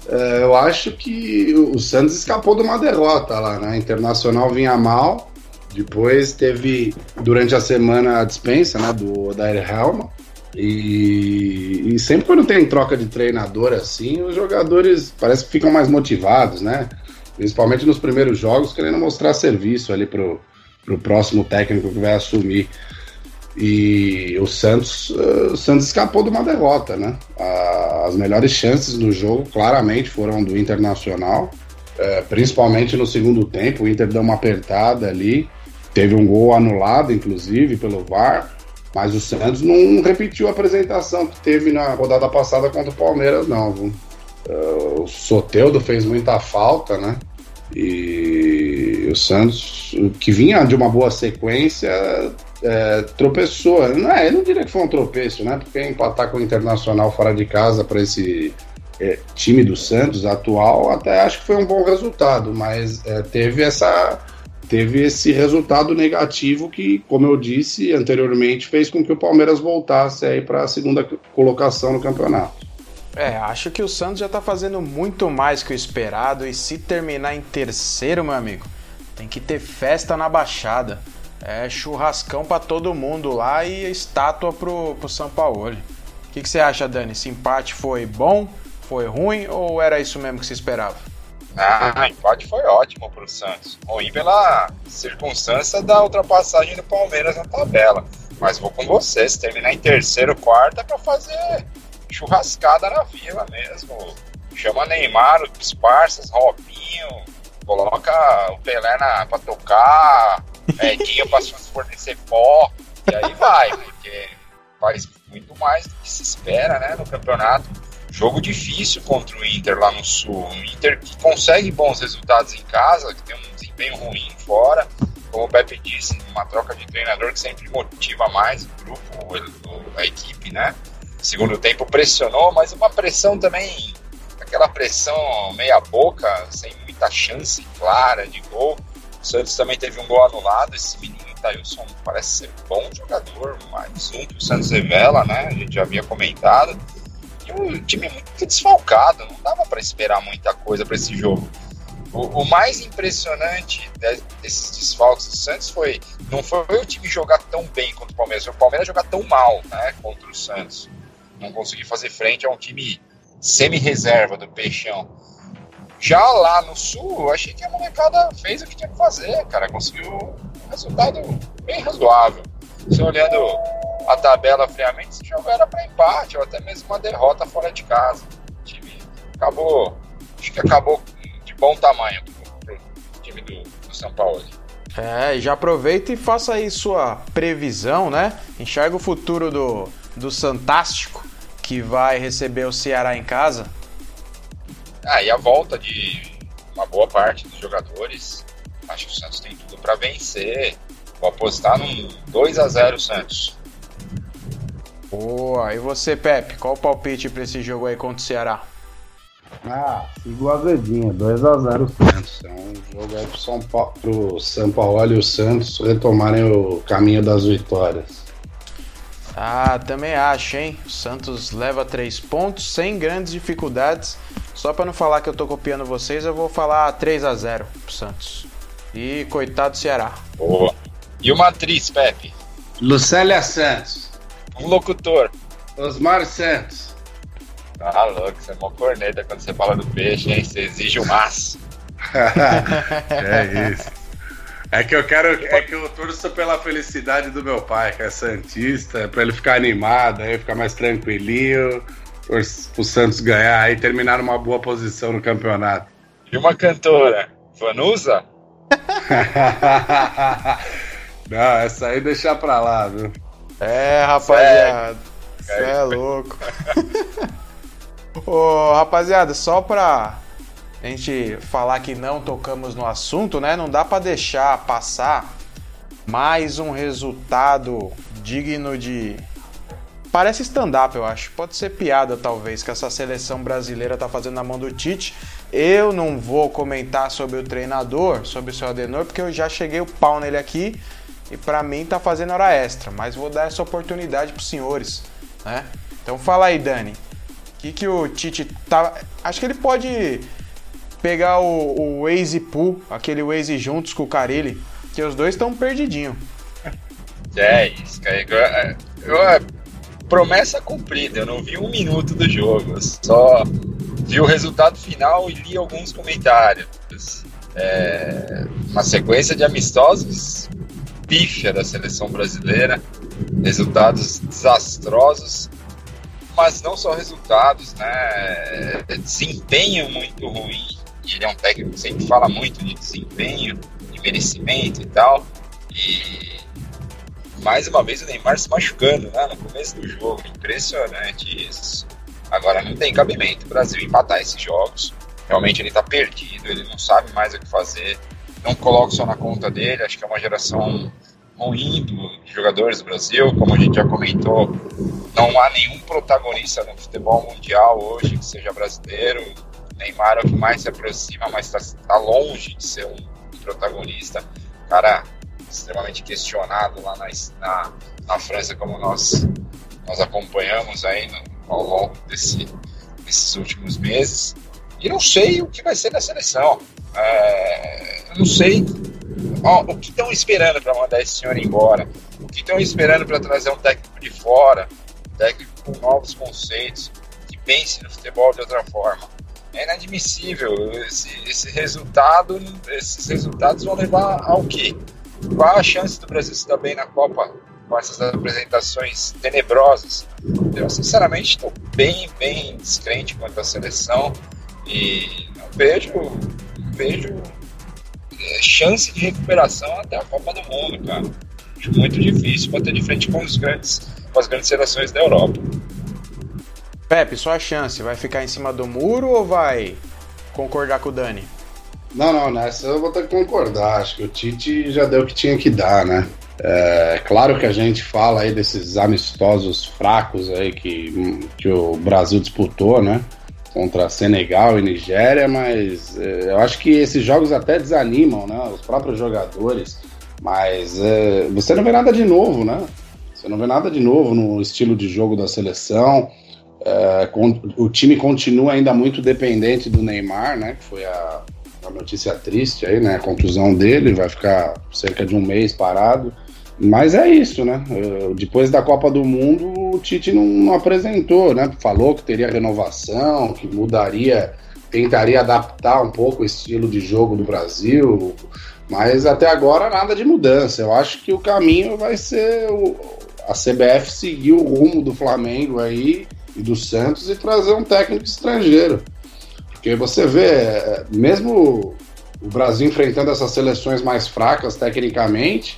É, eu acho que o Santos escapou de uma derrota lá, né? Internacional vinha mal. Depois teve, durante a semana, a dispensa né, do Odair Helma. E, e sempre quando tem troca de treinador assim, os jogadores parece que ficam mais motivados, né? Principalmente nos primeiros jogos, querendo mostrar serviço ali pro, pro próximo técnico que vai assumir. E o Santos, eh, o Santos escapou de uma derrota, né? As melhores chances do jogo, claramente, foram do Internacional, eh, principalmente no segundo tempo. O Inter deu uma apertada ali, teve um gol anulado, inclusive, pelo VAR, mas o Santos não repetiu a apresentação que teve na rodada passada contra o Palmeiras, não. viu? Eh, o Soteudo fez muita falta, né? E o Santos, que vinha de uma boa sequência, é, tropeçou. Não é, eu não diria que foi um tropeço, né? Porque empatar com o Internacional fora de casa para esse é, time do Santos atual, até acho que foi um bom resultado, mas é, teve essa teve esse resultado negativo que, como eu disse anteriormente, fez com que o Palmeiras voltasse aí para a segunda colocação no campeonato. É, acho que o Santos já tá fazendo muito mais que o esperado e se terminar em terceiro, meu amigo, tem que ter festa na Baixada. É churrascão pra todo mundo lá e estátua pro, pro São Paulo. O que, que você acha, Dani? Esse empate foi bom? Foi ruim ou era isso mesmo que se esperava? Ah, empate foi ótimo pro Santos. Ruim pela circunstância da ultrapassagem do Palmeiras na tabela. Mas vou com você, se terminar em terceiro, quarto, é pra fazer churrascada na vila mesmo. Chama Neymar, os parças, Robinho, coloca o Pelé na, pra tocar, Edinho pra fornecer pó, e aí vai, porque faz muito mais do que se espera né, no campeonato jogo difícil contra o Inter lá no Sul. Um Inter que consegue bons resultados em casa, que tem um desempenho ruim fora. Como o Pepe disse, uma troca de treinador que sempre motiva mais o grupo, a equipe, né? Segundo tempo pressionou, mas uma pressão também, aquela pressão meia boca, sem muita chance clara de gol. O Santos também teve um gol anulado. Esse menino Tailson parece ser bom jogador, mais um que o Santos revela, né? A gente já havia comentado um time muito desfalcado, não dava para esperar muita coisa para esse jogo. O, o, mais impressionante desses desfalques do Santos foi não foi o time jogar tão bem contra o Palmeiras, foi o Palmeiras jogar tão mal né, contra o Santos. Não conseguir fazer frente a um time semi-reserva do Peixão. Já lá no Sul, eu achei que a molecada fez o que tinha que fazer, cara. Conseguiu um resultado bem razoável. Você olhando a tabela friamente, esse jogo era para empate ou até mesmo uma derrota fora de casa. O time acabou, acho que acabou de bom tamanho para o time do, do, São Paulo. É, já aproveita e faça aí sua previsão, né? Enxerga o futuro do, do Santástico, que vai receber o Ceará em casa. Ah, e a volta de uma boa parte dos jogadores. Acho que o Santos tem tudo para vencer. Vou apostar num 2 a 0 Santos. Boa, e você, Pepe, qual o palpite para esse jogo aí contra o Ceará? Ah, sigo a Vedinha, 2x0 Santos. É um jogo aí pro São, Paulo, pro São Paulo e o Santos retomarem o caminho das vitórias. Ah, também acho, hein? O Santos leva três pontos sem grandes dificuldades. Só para não falar que eu tô copiando vocês, eu vou falar 3 a 0 pro Santos. E coitado do Ceará. Boa. E uma atriz, Pepe? Lucélia Santos. Um locutor. Osmar Santos. Ah, louco, você é mó corneta quando você fala do peixe, hein? Você exige o máximo. é isso. É que eu quero. É que eu torço pela felicidade do meu pai, que é Santista, pra ele ficar animado, aí ficar mais tranquilinho. o Santos ganhar e terminar numa boa posição no campeonato. E uma cantora, Vanusa? Não, essa aí deixar pra lá, viu? É, rapaziada. Você é louco. Ô, rapaziada, só pra a gente falar que não tocamos no assunto, né? Não dá pra deixar passar mais um resultado digno de. Parece stand-up, eu acho. Pode ser piada, talvez, que essa seleção brasileira tá fazendo na mão do Tite. Eu não vou comentar sobre o treinador, sobre o seu Adenor, porque eu já cheguei o pau nele aqui e para mim tá fazendo hora extra. Mas vou dar essa oportunidade pros senhores, né? Então fala aí, Dani. O que, que o Tite tá. Acho que ele pode pegar o, o Waze Pool, aquele Waze juntos com o Carilli, que os dois estão perdidinho. É isso, cara. Eu, eu, é, promessa cumprida, eu não vi um minuto do jogo, só vi o resultado final e li alguns comentários. É, uma sequência de amistosos pífia da seleção brasileira, resultados desastrosos, mas não só resultados, né? Desempenho muito ruim. Ele é um técnico que sempre fala muito de desempenho, de merecimento e tal. E mais uma vez o Neymar se machucando né, no começo do jogo. Impressionante isso. Agora não tem cabimento o Brasil empatar esses jogos. Realmente ele está perdido, ele não sabe mais o que fazer. Não coloco só na conta dele, acho que é uma geração ruim de jogadores do Brasil, como a gente já comentou. Não há nenhum protagonista no futebol mundial hoje que seja brasileiro. Neymar é o que mais se aproxima, mas está tá longe de ser um protagonista. Cara extremamente questionado lá na, na, na França, como nós, nós acompanhamos aí no, ao longo desse, desses últimos meses. E não sei o que vai ser da seleção. É, não sei ó, o que estão esperando para mandar esse senhor embora. O que estão esperando para trazer um técnico de fora, um técnico com novos conceitos, que pense no futebol de outra forma. É inadmissível. Esse, esse resultado, esses resultados vão levar ao quê? Qual a chance do Brasil se dar bem na Copa com essas apresentações tenebrosas? Eu, sinceramente, estou bem, bem descrente quanto à seleção e não vejo, vejo é, chance de recuperação até a Copa do Mundo, cara. Acho muito difícil bater de frente com, os grandes, com as grandes seleções da Europa. Pepe, sua chance, vai ficar em cima do muro ou vai concordar com o Dani? Não, não, nessa eu vou ter que concordar. Acho que o Tite já deu o que tinha que dar, né? É claro que a gente fala aí desses amistosos fracos aí que, que o Brasil disputou, né? Contra Senegal e Nigéria, mas é, eu acho que esses jogos até desanimam, né? Os próprios jogadores. Mas é, você não vê nada de novo, né? Você não vê nada de novo no estilo de jogo da seleção. É, o time continua ainda muito dependente do Neymar, né? Que foi a, a notícia triste aí, né? A contusão dele, vai ficar cerca de um mês parado. Mas é isso, né? Depois da Copa do Mundo, o Tite não, não, apresentou, né? Falou que teria renovação, que mudaria, tentaria adaptar um pouco o estilo de jogo do Brasil, mas até agora nada de mudança. Eu acho que o caminho vai ser o, a CBF seguir o rumo do Flamengo aí e do Santos e trazer um técnico estrangeiro. Porque você vê, é, mesmo o Brasil enfrentando essas seleções mais fracas tecnicamente,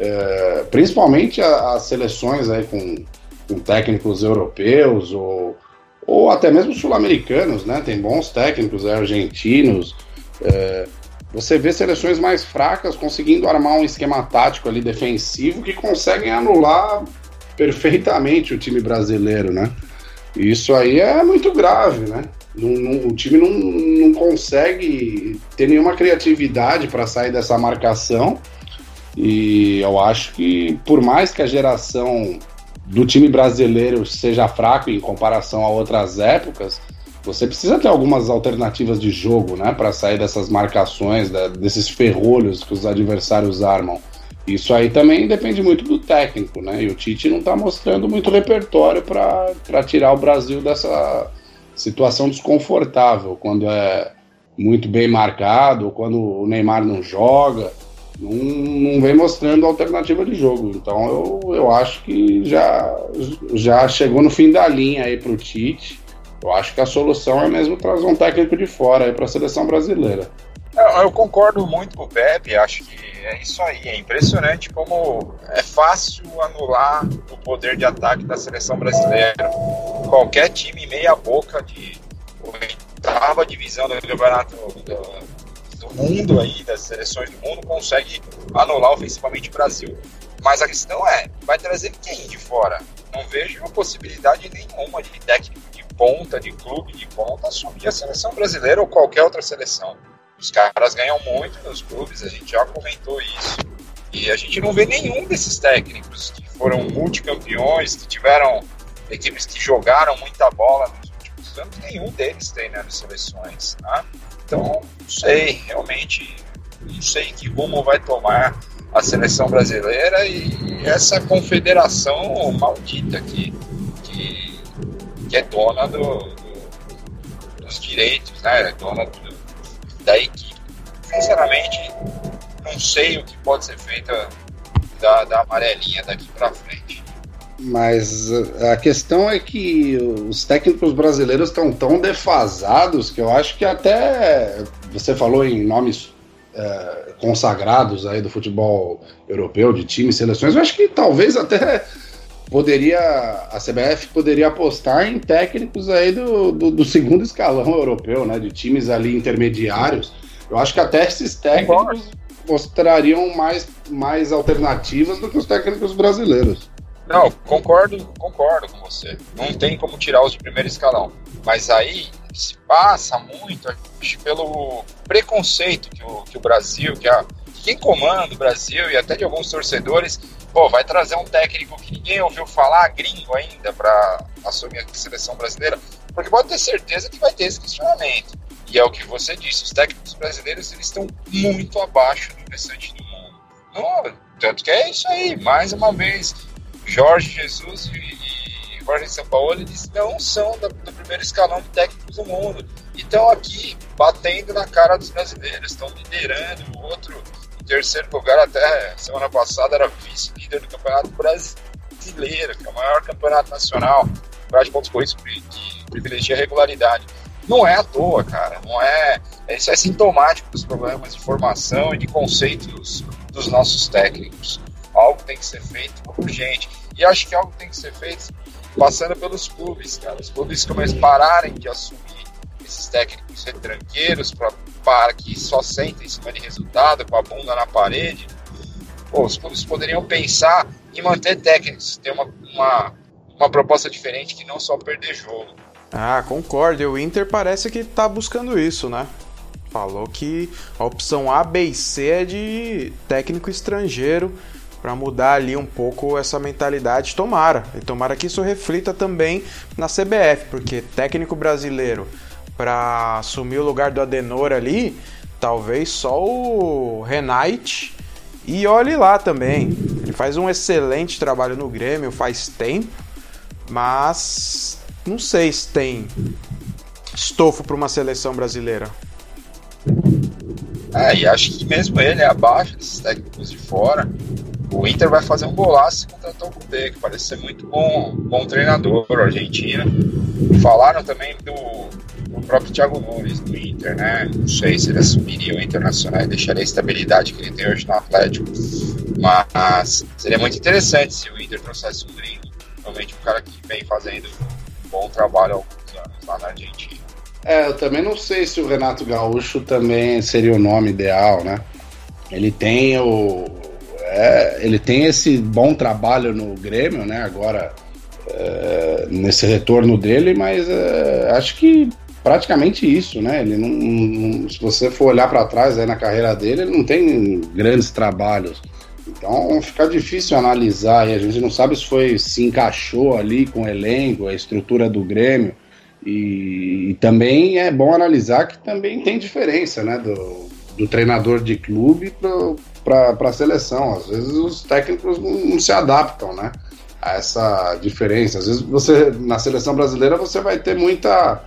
é, principalmente as seleções aí com, com técnicos europeus ou, ou até mesmo sul-americanos, né? Tem bons técnicos é, argentinos. É, você vê seleções mais fracas conseguindo armar um esquema tático ali defensivo que conseguem anular perfeitamente o time brasileiro, né? Isso aí é muito grave, né? Não, não, o time não, não consegue ter nenhuma criatividade para sair dessa marcação. E eu acho que, por mais que a geração do time brasileiro seja fraco em comparação a outras épocas, você precisa ter algumas alternativas de jogo, né, para sair dessas marcações, da, desses ferrolhos que os adversários armam. Isso aí também depende muito do técnico, né? E o Tite não está mostrando muito repertório para tirar o Brasil dessa situação desconfortável, quando é muito bem marcado, quando o Neymar não joga, não, não vem mostrando alternativa de jogo. Então eu, eu acho que já, já chegou no fim da linha aí para o Tite. Eu acho que a solução é mesmo trazer um técnico de fora aí para a seleção brasileira. Eu, eu, concordo muito com o Pepe, acho que é isso aí. É impressionante como é fácil anular o poder de ataque da seleção brasileira. Qualquer time meia boca de oitava divisão do campeonato do, do mundo aí, das seleções do mundo, consegue anular ofensivamente o Brasil. Mas a questão é, vai trazer quem de fora? Não vejo possibilidade nenhuma de técnico de ponta, de clube de ponta, assumir a seleção brasileira ou qualquer outra seleção. Os caras ganham muito nos clubes, a gente já comentou isso. E a gente não vê nenhum desses técnicos que foram multicampeões, que tiveram equipes que jogaram muita bola nos últimos anos, nenhum deles treinando seleções. Tá? Então, não sei, realmente, não sei que rumo vai tomar a seleção brasileira e essa confederação maldita que, que, que é dona do, do, dos direitos, né? É dona do, da equipe. Sinceramente, não sei o que pode ser feito da, da amarelinha daqui para frente. Mas a questão é que os técnicos brasileiros estão tão defasados que eu acho que até você falou em nomes é, consagrados aí do futebol europeu, de times, seleções, eu acho que talvez até poderia a CBF poderia apostar em técnicos aí do, do, do, segundo escalão europeu, né, de times ali intermediários. Eu acho que até esses técnicos mostrariam mais, mais alternativas do que os técnicos brasileiros. Não, concordo, concordo com você. Não tem como tirar os de primeiro escalão. Mas aí se passa muito pelo preconceito que o, que o Brasil, que, a, que quem comanda o Brasil e até de alguns torcedores, pô, vai trazer um técnico que ninguém ouviu falar, gringo ainda, para assumir a seleção brasileira, porque pode ter certeza que vai ter esse questionamento. E é o que você disse, os técnicos brasileiros eles estão muito abaixo do restante do mundo. Não, tanto que é isso aí, mais uma vez, Jorge Jesus e, Jorge São Paulo, eles não são do, primeiro escalão de técnicos do mundo. E estão aqui batendo na cara dos brasileiros, estão liderando. O outro, em terceiro lugar, até semana passada, era vice-líder do Campeonato Brasileiro, que é o maior campeonato nacional, de pontos corridos que privilegia a regularidade. Não é à toa, cara. Não é. Isso é sintomático dos problemas de formação e de conceitos dos nossos técnicos. Algo tem que ser feito urgente. E acho que algo tem que ser feito passando pelos clubes, cara. Os clubes começam a pararem de assumir esses técnicos retranqueiros pra, para que só sentem em cima de resultado, com a bunda na parede. Pô, os clubes poderiam pensar em manter técnicos, ter uma, uma, uma proposta diferente que não só perder jogo. Ah, concordo. E o Inter parece que tá buscando isso, né? Falou que a opção A, B e C é de técnico estrangeiro para mudar ali um pouco essa mentalidade. Tomara, e tomara que isso reflita também na CBF, porque técnico brasileiro para assumir o lugar do Adenor ali, talvez só o Renate e olhe lá também. Ele faz um excelente trabalho no Grêmio faz tempo, mas não sei se tem estofo para uma seleção brasileira. É, e acho que mesmo ele é abaixo desses técnicos de fora. O Inter vai fazer um golaço contratou o Kudê, que parece ser muito bom, bom treinador argentino. Falaram também do, do próprio Thiago Nunes do Inter, né? Não sei se ele assumiria o Internacional e deixaria a estabilidade que ele tem hoje no Atlético. Mas seria muito interessante se o Inter trouxesse um gringo, realmente um cara que vem fazendo um bom trabalho há alguns anos lá na Argentina. É, eu também não sei se o Renato Gaúcho também seria o nome ideal, né? Ele tem o, é, ele tem esse bom trabalho no Grêmio, né? Agora é, nesse retorno dele, mas é, acho que praticamente isso, né? Ele não, não se você for olhar para trás aí na carreira dele, ele não tem grandes trabalhos. Então fica difícil analisar e a gente não sabe se foi se encaixou ali com o elenco, a estrutura do Grêmio. E, e também é bom analisar que também tem diferença, né? Do, do treinador de clube para a seleção. Às vezes os técnicos não, não, se adaptam, né? A essa diferença. Às vezes você na seleção brasileira você vai ter muita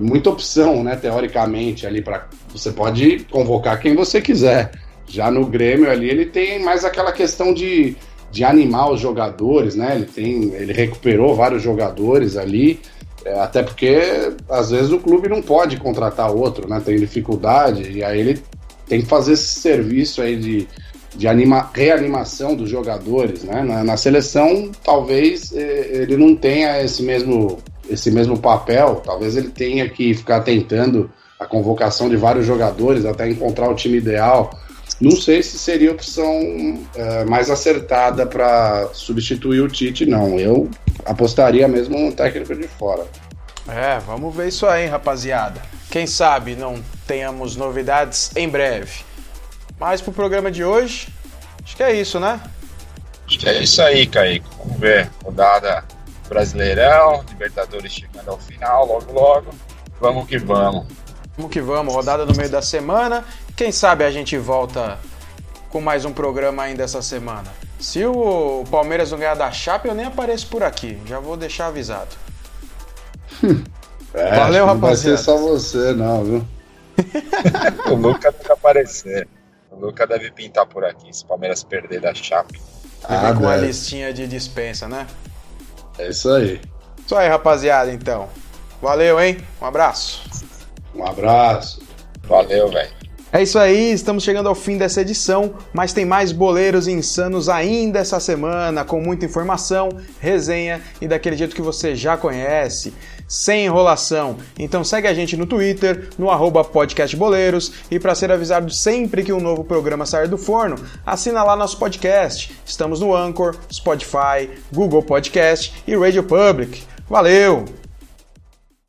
muita opção, né? Teoricamente ali para você pode convocar quem você quiser. Já no Grêmio ali ele tem mais aquela questão de, de animar os jogadores, né? Ele tem ele recuperou vários jogadores ali É, até porque às vezes o clube não pode contratar outro, né? Tem dificuldade, e aí ele tem que fazer esse serviço aí de, de anima, reanimação dos jogadores, né? Na, na seleção, talvez eh, ele não tenha esse mesmo, esse mesmo papel, talvez ele tenha que ficar tentando a convocação de vários jogadores até encontrar o time ideal. Não sei se seria a opção é, mais acertada para substituir o Tite, não. Eu apostaria mesmo no técnico de fora. É, vamos ver isso aí, rapaziada. Quem sabe não tenhamos novidades em breve. Mas pro programa de hoje, acho que é isso, né? Acho que é isso aí, Kaique. Vamos ver. Rodada Brasileirão, Libertadores chegando ao final, logo, logo. Vamos que vamos. Vamos que vamos, rodada no meio da semana. Quem sabe a gente volta com mais um programa ainda essa semana. Se o Palmeiras não ganhar da Chape, eu nem apareço por aqui. Já vou deixar avisado. É, Valeu, não vai rapaziada. ser só você, não, viu? O Luca deve aparecer. O Luca deve pintar por aqui, se o Palmeiras perder da Chape. Ele Ah, com a listinha de dispensa, né? É isso aí. Isso aí, rapaziada, então. Valeu, hein? Um abraço. Um abraço. Valeu, velho. É isso aí, estamos chegando ao fim dessa edição, mas tem mais boleiros insanos ainda essa semana, com muita informação, resenha e daquele jeito que você já conhece, sem enrolação. Então segue a gente no Twitter, no podcastboleiros, e para ser avisado sempre que um novo programa sair do forno, assina lá nosso podcast. Estamos no Anchor, Spotify, Google Podcast e Radio Public. Valeu!